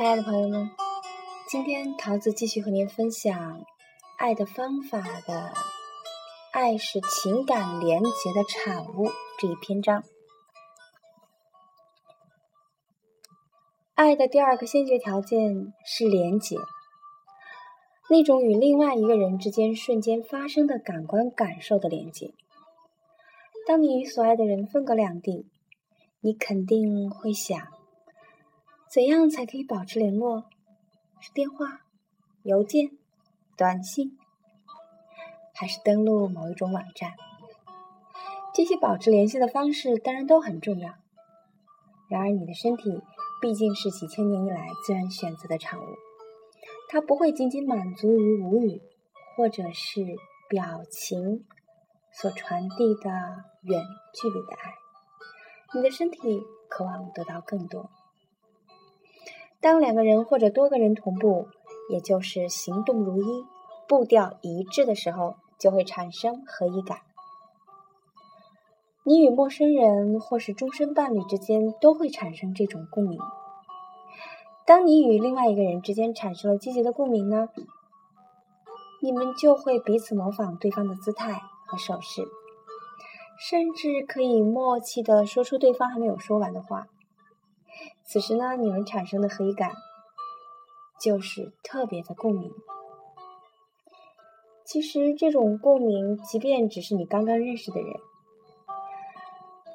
亲爱的朋友们，今天桃子继续和您分享《爱的方法》的“爱是情感连结的产物”这一篇章。爱的第二个先决条件是连结，那种与另外一个人之间瞬间发生的感官感受的连接。当你与所爱的人分隔两地，你肯定会想。怎样才可以保持联络？是电话、邮件、短信，还是登录某一种网站？这些保持联系的方式当然都很重要。然而，你的身体毕竟是几千年以来自然选择的产物，它不会仅仅满足于无语或者是表情所传递的远距离的爱。你的身体渴望得到更多。当两个人或者多个人同步，也就是行动如一、步调一致的时候，就会产生合一感。你与陌生人或是终身伴侣之间都会产生这种共鸣。当你与另外一个人之间产生了积极的共鸣呢，你们就会彼此模仿对方的姿态和手势，甚至可以默契的说出对方还没有说完的话。此时呢，你们产生的合一感就是特别的共鸣。其实这种共鸣，即便只是你刚刚认识的人，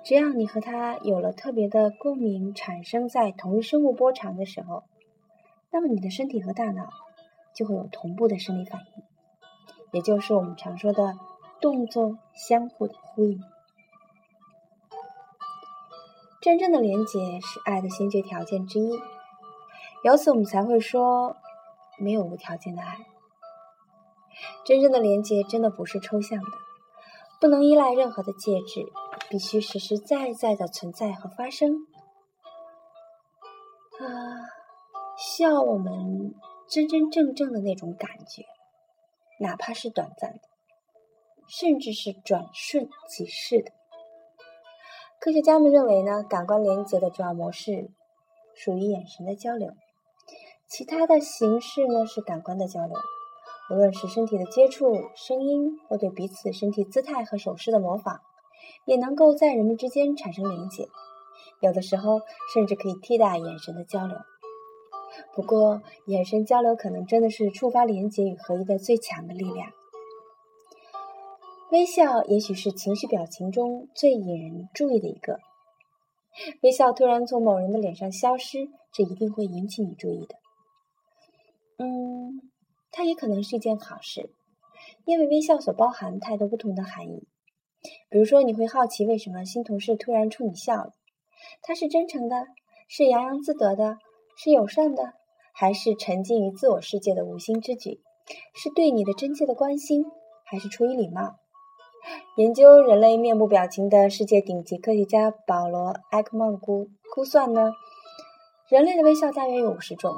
只要你和他有了特别的共鸣，产生在同一生物波长的时候，那么你的身体和大脑就会有同步的生理反应，也就是我们常说的动作相互的呼应。真正的连结是爱的先决条件之一，由此我们才会说没有无条件的爱。真正的连结真的不是抽象的，不能依赖任何的介质，必须实实在在的存在和发生。啊，需要我们真真正正的那种感觉，哪怕是短暂的，甚至是转瞬即逝的。科学家们认为呢，感官连接的主要模式属于眼神的交流，其他的形式呢是感官的交流，无论是身体的接触、声音或对彼此身体姿态和手势的模仿，也能够在人们之间产生连接，有的时候甚至可以替代眼神的交流。不过，眼神交流可能真的是触发连接与合一的最强的力量。微笑也许是情绪表情中最引人注意的一个。微笑突然从某人的脸上消失，这一定会引起你注意的。嗯，它也可能是一件好事，因为微笑所包含太多不同的含义。比如说，你会好奇为什么新同事突然冲你笑了？他是真诚的，是洋洋自得的，是友善的，还是沉浸于自我世界的无心之举？是对你的真切的关心，还是出于礼貌？研究人类面部表情的世界顶级科学家保罗·埃克曼估估算呢，人类的微笑大约有五十种。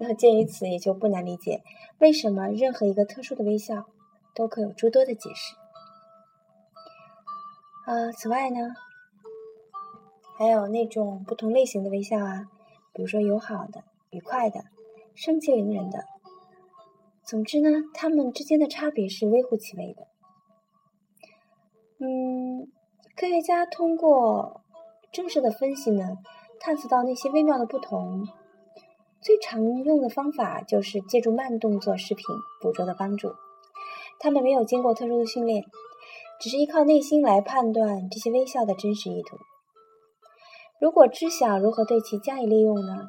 那鉴于此，也就不难理解为什么任何一个特殊的微笑都可有诸多的解释。啊，此外呢，还有那种不同类型的微笑啊，比如说友好的、愉快的、盛气凌人的。总之呢，它们之间的差别是微乎其微的。科学家通过正式的分析呢，探索到那些微妙的不同。最常用的方法就是借助慢动作视频捕捉的帮助。他们没有经过特殊的训练，只是依靠内心来判断这些微笑的真实意图。如果知晓如何对其加以利用呢？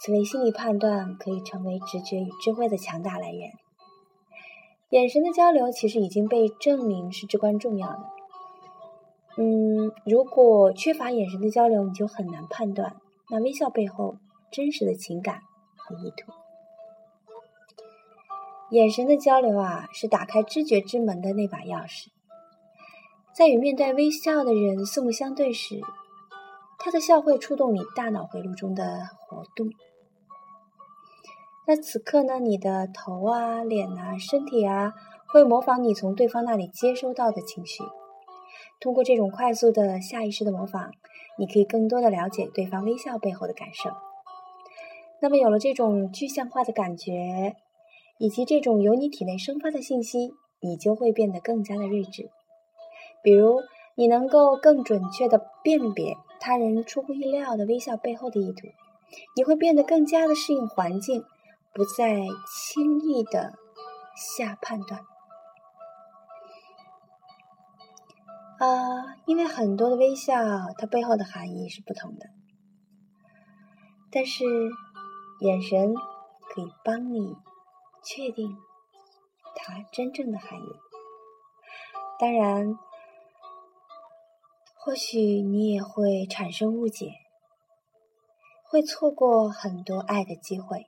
此类心理判断可以成为直觉与智慧的强大来源。眼神的交流其实已经被证明是至关重要的。嗯，如果缺乏眼神的交流，你就很难判断那微笑背后真实的情感和意图。眼神的交流啊，是打开知觉之门的那把钥匙。在与面带微笑的人四目相对时，他的笑会触动你大脑回路中的活动。那此刻呢？你的头啊、脸啊、身体啊，会模仿你从对方那里接收到的情绪。通过这种快速的下意识的模仿，你可以更多的了解对方微笑背后的感受。那么有了这种具象化的感觉，以及这种由你体内生发的信息，你就会变得更加的睿智。比如，你能够更准确地辨别他人出乎意料的微笑背后的意图，你会变得更加的适应环境，不再轻易的下判断。啊，因为很多的微笑，它背后的含义是不同的。但是，眼神可以帮你确定它真正的含义。当然，或许你也会产生误解，会错过很多爱的机会。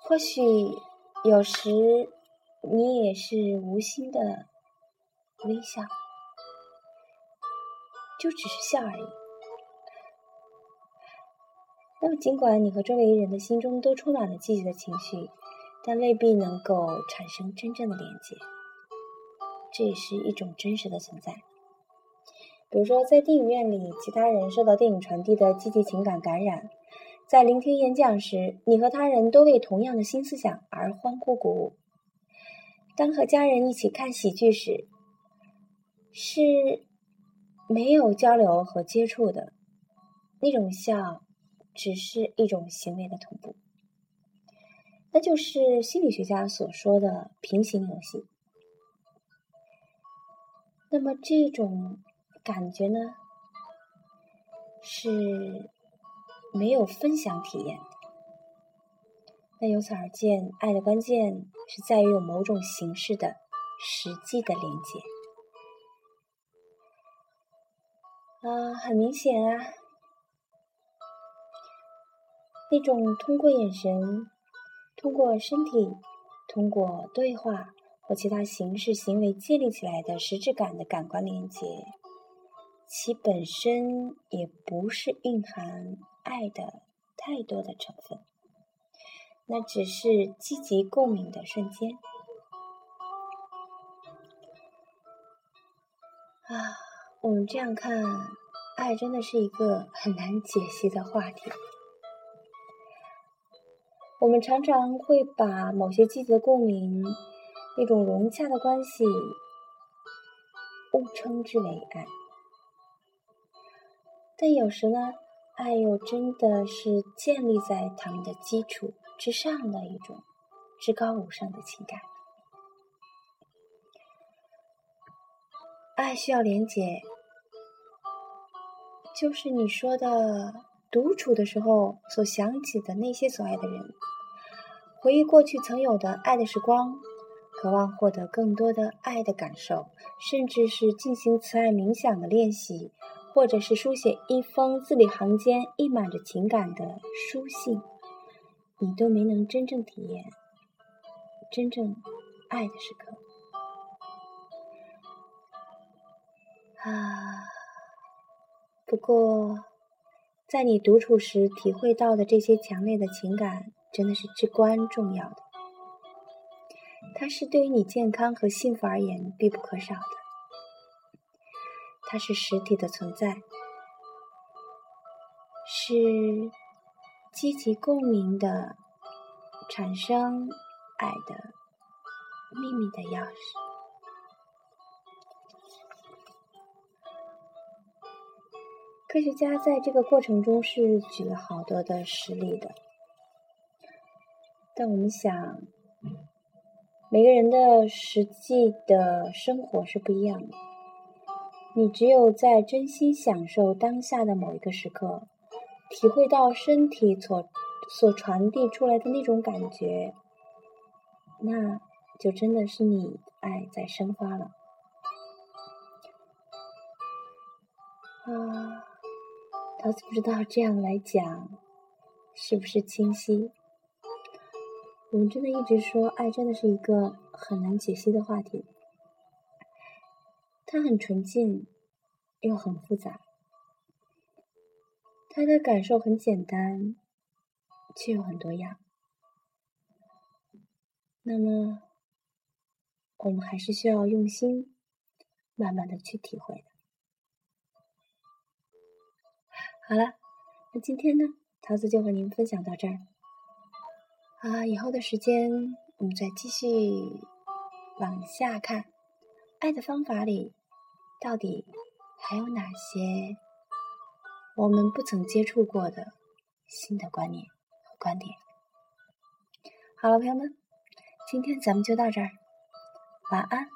或许有时你也是无心的。微笑，就只是笑而已。那么，尽管你和周围人的心中都充满了积极的情绪，但未必能够产生真正的连接。这也是一种真实的存在。比如说，在电影院里，其他人受到电影传递的积极情感感染；在聆听演讲时，你和他人都为同样的新思想而欢呼鼓舞；当和家人一起看喜剧时，是没有交流和接触的那种笑，只是一种行为的同步，那就是心理学家所说的平行游戏。那么这种感觉呢，是没有分享体验的。那由此而见，爱的关键是在于有某种形式的实际的连接。啊，很明显啊，那种通过眼神、通过身体、通过对话或其他形式行为建立起来的实质感的感官连接，其本身也不是蕴含爱的太多的成分，那只是积极共鸣的瞬间。啊。我们这样看，爱真的是一个很难解析的话题。我们常常会把某些积极的共鸣、那种融洽的关系，误称之为爱。但有时呢，爱又真的是建立在他们的基础之上的一种至高无上的情感。爱需要连接，就是你说的独处的时候所想起的那些所爱的人，回忆过去曾有的爱的时光，渴望获得更多的爱的感受，甚至是进行慈爱冥想的练习，或者是书写一封字里行间溢满着情感的书信，你都没能真正体验真正爱的时刻。啊，不过，在你独处时体会到的这些强烈的情感，真的是至关重要的。它是对于你健康和幸福而言必不可少的。它是实体的存在，是积极共鸣的产生爱的秘密的钥匙。科学家在这个过程中是举了好多的实例的，但我们想，每个人的实际的生活是不一样的。你只有在真心享受当下的某一个时刻，体会到身体所所传递出来的那种感觉，那就真的是你爱在生发了。啊。桃子不知道这样来讲是不是清晰？我们真的一直说，爱真的是一个很难解析的话题。它很纯净，又很复杂。它的感受很简单，却有很多样。那么，我们还是需要用心，慢慢的去体会的。好了，那今天呢，桃子就和您分享到这儿。啊，以后的时间我们再继续往下看，爱的方法里到底还有哪些我们不曾接触过的新的观念和观点？好了，朋友们，今天咱们就到这儿，晚安。